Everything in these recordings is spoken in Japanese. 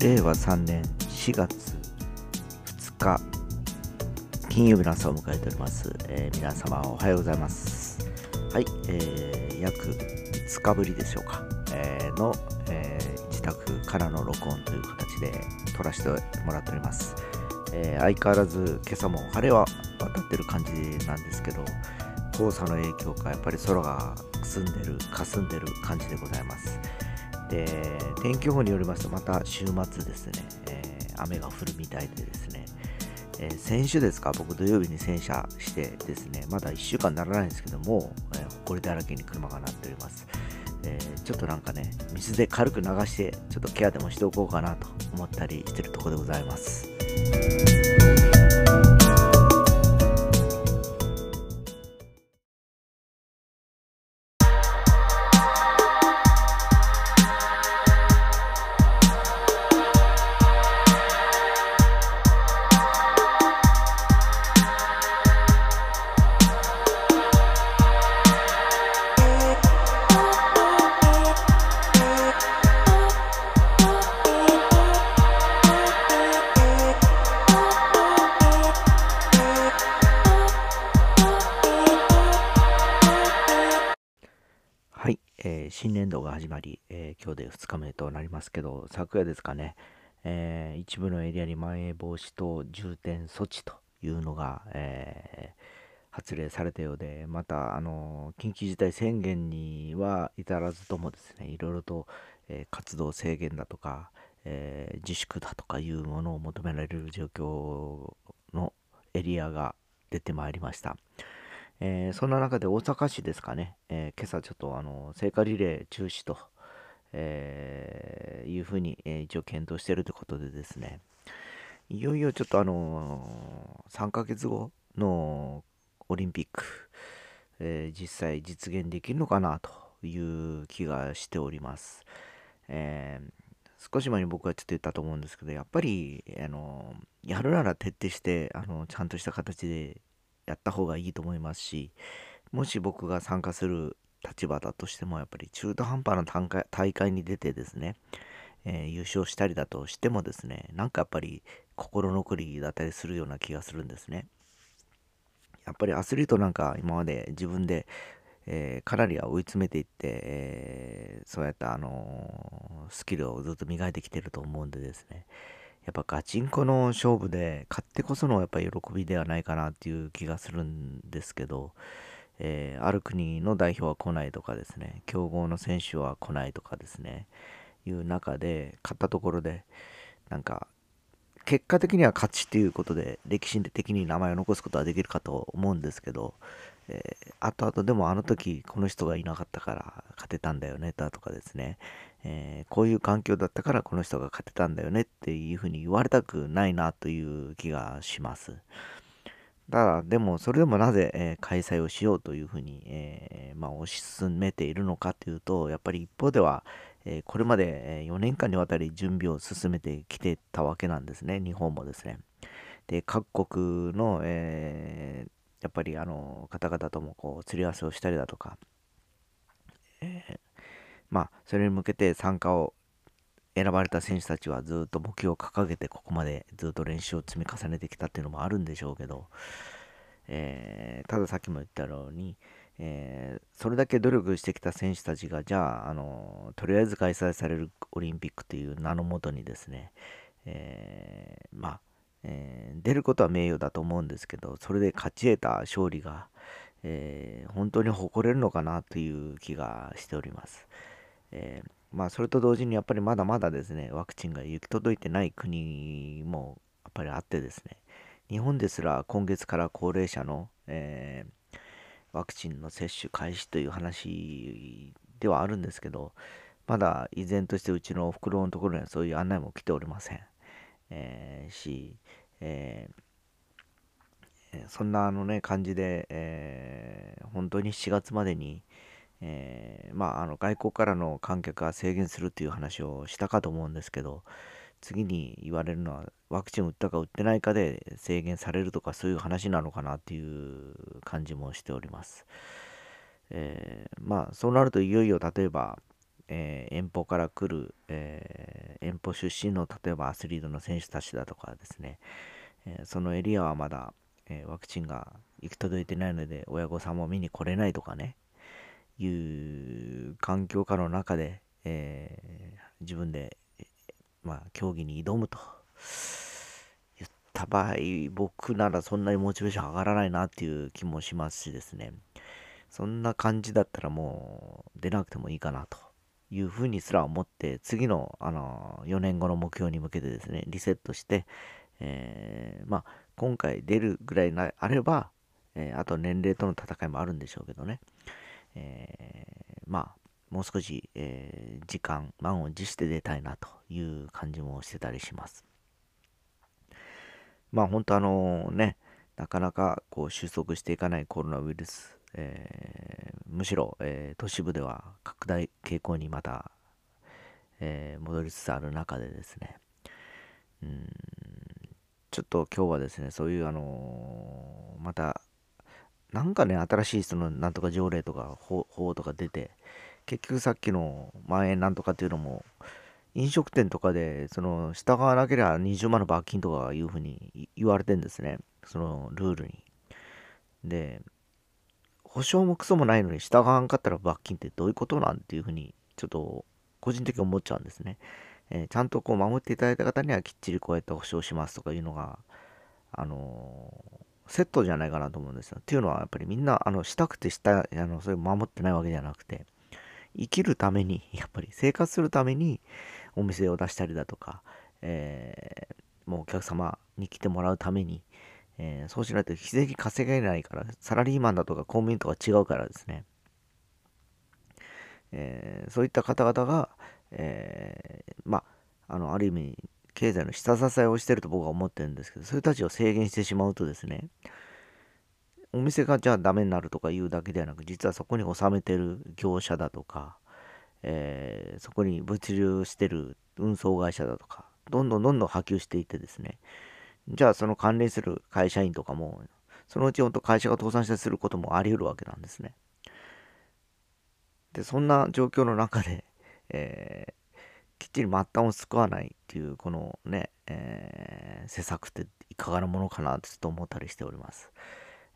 令和3年4月2日金曜日の朝を迎えております、えー皆様おはようございます。はい、えー約5日ぶりでしょうか、えーの、えー自宅からの録音という形で撮らせてもらっております、えー相変わらず今朝も晴れは渡ってる感じなんですけど黄砂の影響かやっぱり空が澄んでる霞んでる感じでございます。で天気予報によりますとまた週末ですね、えー雨が降るみたいでですね、えー先週ですか僕土曜日に洗車してですねまだ1週間ならないんですけども、えー、埃だらけに車がなっております、えーちょっとなんかね水で軽く流してちょっとケアでもしておこうかなと思ったりしてるところでございます。新年度が始まり、えー今日で2日目となりますけど、昨夜ですかね、えー一部のエリアにまん延防止等重点措置というのが、えー発令されたようで、また、あの緊急事態宣言には至らずともですね、いろいろと、え活動制限だとか、え自粛だとかいうものを求められる状況のエリアが出てまいりました。えーそんな中で大阪市ですかね、えー今朝ちょっとあの聖火リレー中止と、えーいうふうに、え一応検討しているということでですね、いよいよちょっとあの3ヶ月後のオリンピック、え実際実現できるのかなという気がしております。え少し前に僕はちょっと言ったと思うんですけど、やっぱり、あのやるなら徹底して、あのちゃんとした形でやった方がいいと思いますし、もし僕が参加する立場だとしても、やっぱり中途半端な大会に出てですね、えー優勝したりだとしてもですね、なんかやっぱり心残りだったりするような気がするんですね。やっぱりアスリートなんか今まで自分で、えーかなりは追い詰めていって、えーそうやった、あのスキルをずっと磨いてきてると思うんでですね、やっぱガチンコの勝負で勝ってこそのやっぱ喜びではないかなっていう気がするんですけど、えーある国の代表は来ないとかですね、強豪の選手は来ないとかですね、いう中で、勝ったところで、なんか、結果的には勝ちっていうことで、歴史的に名前を残すことはできるかと思うんですけど、えー後々でもあの時この人がいなかったから勝てたんだよねだとかですね、えーこういう環境だったからこの人が勝てたんだよねっていうふうに言われたくないなという気がします。ただ、でも、それでもなぜ、えー開催をしようというふうに、えーまあ、推し進めているのかというと、やっぱり一方では、えこれまで4年間にわたり準備を進めてきてたわけなんですね、日本もですね。で、各国の、えやっぱりあの方々ともこう釣り合わせをしたりだとか、えまあ、それに向けて参加を選ばれた選手たちはずっと目標を掲げてここまでずっと練習を積み重ねてきたっていうのもあるんでしょうけど、えーたださっきも言ったように、えーそれだけ努力してきた選手たちがじゃああのとりあえず開催されるオリンピックという名のもとにですね、えーまあ、えー出ることは名誉だと思うんですけどそれで勝ち得た勝利が、えー本当に誇れるのかなという気がしております。えーまあそれと同時にやっぱりまだまだですねワクチンが行き届いてない国もやっぱりあってですね日本ですら今月から高齢者の、えーワクチンの接種開始という話ではあるんですけどまだ依然としてうちのおふくろのところにはそういう案内も来ておりません、えーし、えーそんなあのね感じで、えー本当に7月までに、えーまあ、あの外国からの観客が制限するという話をしたかと思うんですけど次に言われるのはワクチンを打ったか打ってないかで制限されるとかそういう話なのかなっていう感じもしております。えーまあそうなるといよいよ例えば、えー、遠方から来る、えー、遠方出身の例えばアスリートの選手たちだとかですね、えそのエリアはまだ、えワクチンが行き届いてないので親御さんも見に来れないとかねいう環境下の中で、え自分で、まあ、競技に挑むと。言った場合僕ならそんなにモチベーション上がらないなっていう気もしますしですね。そんな感じだったらもう出なくてもいいかなというふうにすら思って、次の、あの、4年後の目標に向けてですね、リセットして、えー、まあ、今回出るぐらいなあれば、えー、あと年齢との戦いもあるんでしょうけどね、え、まあ、もう少し、えー、時間、満を持して出たいなという感じもしてたりします。まあ本当あのね、なかなかこう収束していかないコロナウイルスえー、むしろ、えー、都市部では拡大傾向にまた、えー、戻りつつある中でですね、うん、ちょっと今日はですね、そういうあのまた、なんかね、新しいそのなんとか条例とか法とか出て、結局さっきのまん延なんとかっていうのも、飲食店とかで、その、従わなければ20万の罰金とかいうふうに言われてんですね。そのルールに。で、保証もクソもないのに従わんかったら罰金ってどういうことなんていうふうに、ちょっと個人的に思っちゃうんですね。えー、ちゃんとこう守っていただいた方にはきっちりこうやって保証しますとかいうのが、あのー、セットじゃないかなと思うんですよ。っていうのはやっぱりみんな、あの、したくてした、あの、それ守ってないわけじゃなくて、生きるために、やっぱり生活するためにお店を出したりだとか、えー、もうお客様に来てもらうために、えー、そうしないと日税稼げないから、サラリーマンだとか公務員とか違うからですね。えー、そういった方々が、え、まあ、あの、ある意味、経済の下支えをしてると僕は思ってるんですけど、そういう人たちを制限してしまうとですね、お店がじゃあダメになるとか言うだけではなく、実はそこに納めてる業者だとか、えー、そこに物流してる運送会社だとか、どんどんどんどん波及していってですね、じゃあその関連する会社員とかも、そのうち本当会社が倒産したりすることもあり得るわけなんですね。で、そんな状況の中で、えー、きっちり末端を救わないっていう、このね、えー、施策っていかがなものかなってちょっと思ったりしております。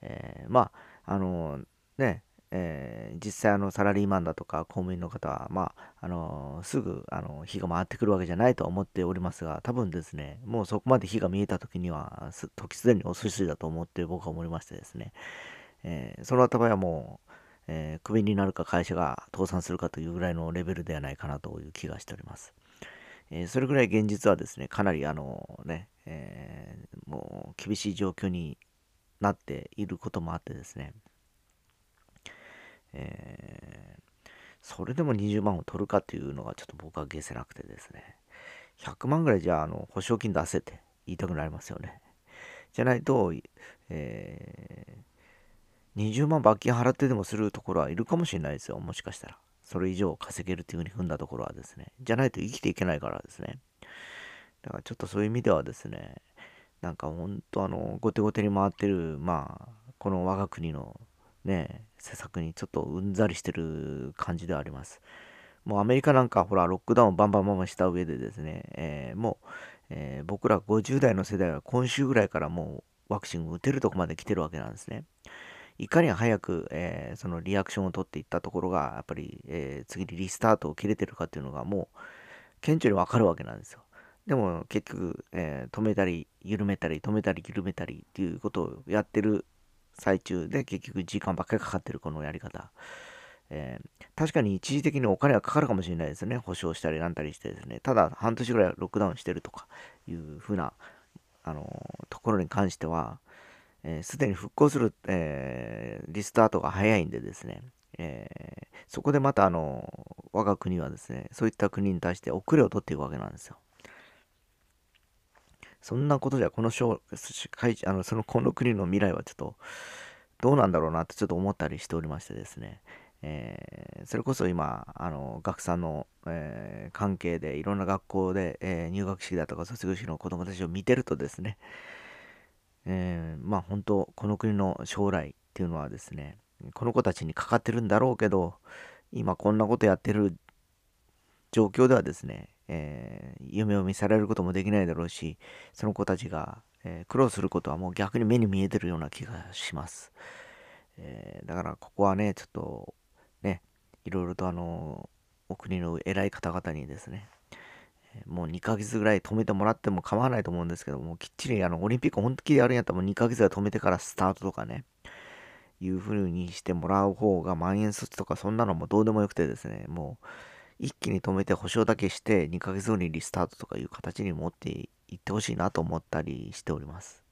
えー、まあ、あのね、えー、実際あのサラリーマンだとか公務員の方は、まあ、あのー、すぐあの火が回ってくるわけじゃないとは思っておりますが、多分ですね、もうそこまで火が見えた時には、時すでに遅しだと思って僕は思いましてですね、えー、その場合はもう、えー、クビになるか会社が倒産するかというぐらいのレベルではないかなという気がしております。えそれぐらい現実はですね、かなりあのね、えもう厳しい状況になっていることもあってですね、えー、それでも20万を取るかっていうのがちょっと僕は消せなくてですね、100万ぐらいじゃあ、あの、保証金出せって言いたくなりますよね。じゃないと、えー、20万罰金払ってでもするところはいるかもしれないですよ、もしかしたら。それ以上稼げるっていうふうに踏んだところはですね。じゃないと生きていけないからですね。だからちょっとそういう意味ではですね、なんか本当あの、後手後手に回ってる、まあ、この我が国のね、施策にちょっとうんざりしてる感じではあります。もうアメリカなんかほら、ロックダウンバンバンバンバンした上でですね、えー、もう、えー、僕ら50代の世代は今週ぐらいからもうワクチン打てるとこまで来てるわけなんですね。いかに早く、えー、そのリアクションを取っていったところが、やっぱり、え次にリスタートを切れてるかっていうのがもう、顕著にわかるわけなんですよ。でも結局、え止めたり、緩めたり、止めたり、緩めたりっていうことをやってる最中で結局時間ばっかりかかってるこのやり方。えー、確かに一時的にお金はかかるかもしれないですね。保証したりなんたりしてですね。ただ半年ぐらいロックダウンしてるとかいうふうな、あの、ところに関しては、えー、で、に復興する、えリスタートが早いんでですね。えそこでまたあの我が国はですね、そういった国に対して遅れを取っていくわけなんですよ。そんなことじゃ、このあのそのこの国の未来はちょっと、どうなんだろうなってちょっと思ったりしておりましてですね。えー、それこそ今、あの学さんの、えー、関係でいろんな学校で、えー、入学式だとか卒業式の子供たちを見てるとですね、えまあ本当、この国の将来っていうのはですね、この子たちにかかってるんだろうけど、今こんなことやってる状況ではですね、えー、夢を見せられることもできないだろうし、その子たちが、えー、苦労することはもう逆に目に見えてるような気がします。えー、だからここはね、ちょっとね、いろいろとあの、お国の偉い方々にですね、もう2ヶ月ぐらい止めてもらっても構わないと思うんですけども、きっちりあのオリンピック本気でやるんやったらもう2ヶ月ぐらい止めてからスタートとかね、いう風にしてもらう方がまん延措置とかそんなのもどうでもよくてですね、もう一気に止めて保証だけして2ヶ月後にリスタートとかいう形に持っていってほしいなと思ったりしております。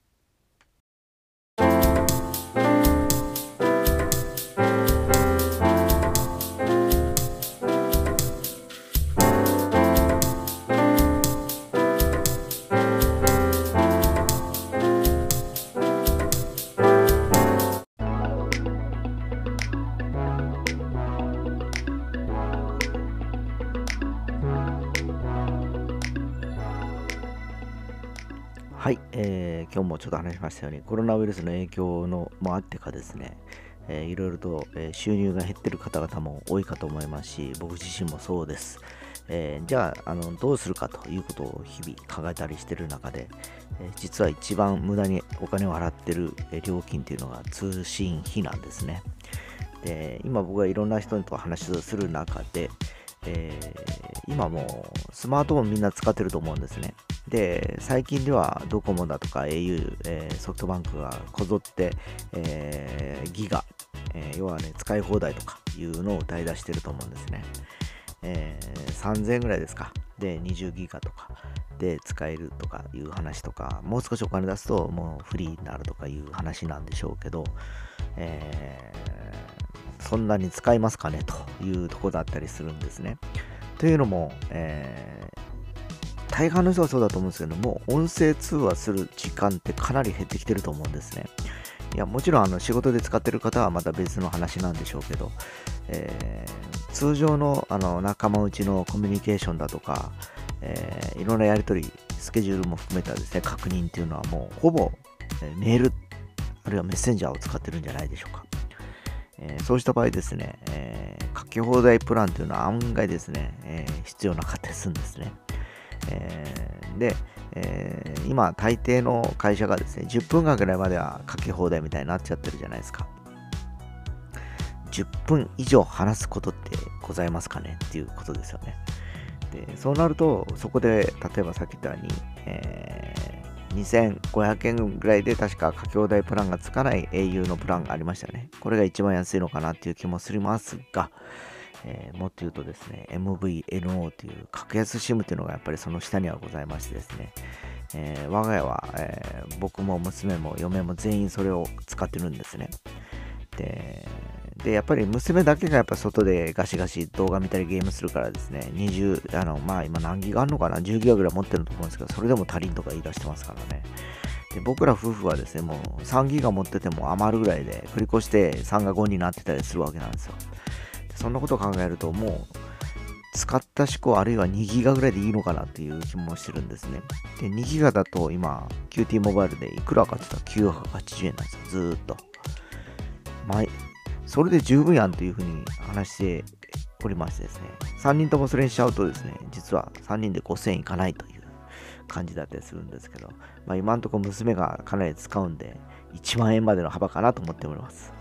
はい、えー、今日もちょっと話しましたように、コロナウイルスの影響のもあってかですね、えー、いろいろと、え、収入が減ってる方々も多いかと思いますし、僕自身もそうです。えー、じゃああの、どうするかということを日々考えたりしてる中で、えー、実は一番無駄にお金を払ってる、え、料金っていうのが通信費なんですね。で今僕がいろんな人と話をする中で、えー、今もうスマートフォンみんな使ってると思うんですね。で、最近ではドコモだとか au、えー、ソフトバンクがこぞって、えー、ギガ、え、要はね、使い放題とかいうのを歌い出してると思うんですね。えー、3000円ぐらいですか。で、20ギガとかで使えるとかいう話とか、もう少しお金出すともうフリーになるとかいう話なんでしょうけど、え、そんなに使いますかね？というとこだったりするんですね。というのも、えー、大半の人はそうだと思うんですけども、音声通話する時間ってかなり減ってきてると思うんですね。いや、もちろんあの仕事で使ってる方はまた別の話なんでしょうけど、えー、通常のあの仲間内のコミュニケーションだとか、えー、いろんなやり取り、スケジュールも含めたですね、確認っていうのはもうほぼ、えー、メール、あるいはメッセンジャーを使ってるんじゃないでしょうか。えー、そうした場合ですね、えー、書き放題プランというのは案外ですね、えー、必要なかったりするんですね。えー、で、えー、今、大抵の会社がですね、10分間ぐらいまでは書き放題みたいになっちゃってるじゃないですか。10分以上話すことってございますかね？っていうことですよね。で、そうなると、そこで、例えばさっき言ったように、え、2500円ぐらいで確か書き放題プランがつかない au のプランがありましたね。これが一番安いのかなっていう気もしますが、えー、もっと言うとですね、MVNO という格安 SIM というのがやっぱりその下にはございましてですね、えー、我が家は、えー、僕も娘も嫁も全員それを使ってるんですね。で、でやっぱり娘だけがやっぱ外でガシガシ動画見たりゲームするからですね、20、あの、まあ今何ギガあるのかな ?10 ギガぐらい持ってると思うんですけど、それでも足りんとか言い出してますからね。で僕ら夫婦はですね、もう3ギガ持ってても余るぐらいで繰り越して3が5になってたりするわけなんですよ。そんなことを考えると、もう、使った思考あるいは2ギガぐらいでいいのかなっていう気もしてるんですね。で、2ギガだと今、QT モバイルでいくらかって言ったら980円なんですよ、ずーっと。まそれで十分やんというふうに話しておりましてですね、3人ともそれにしちゃうとですね、実は3人で5000円いかないという感じだったりするんですけど、まあ、今んとこ娘がかなり使うんで、1万円までの幅かなと思っております。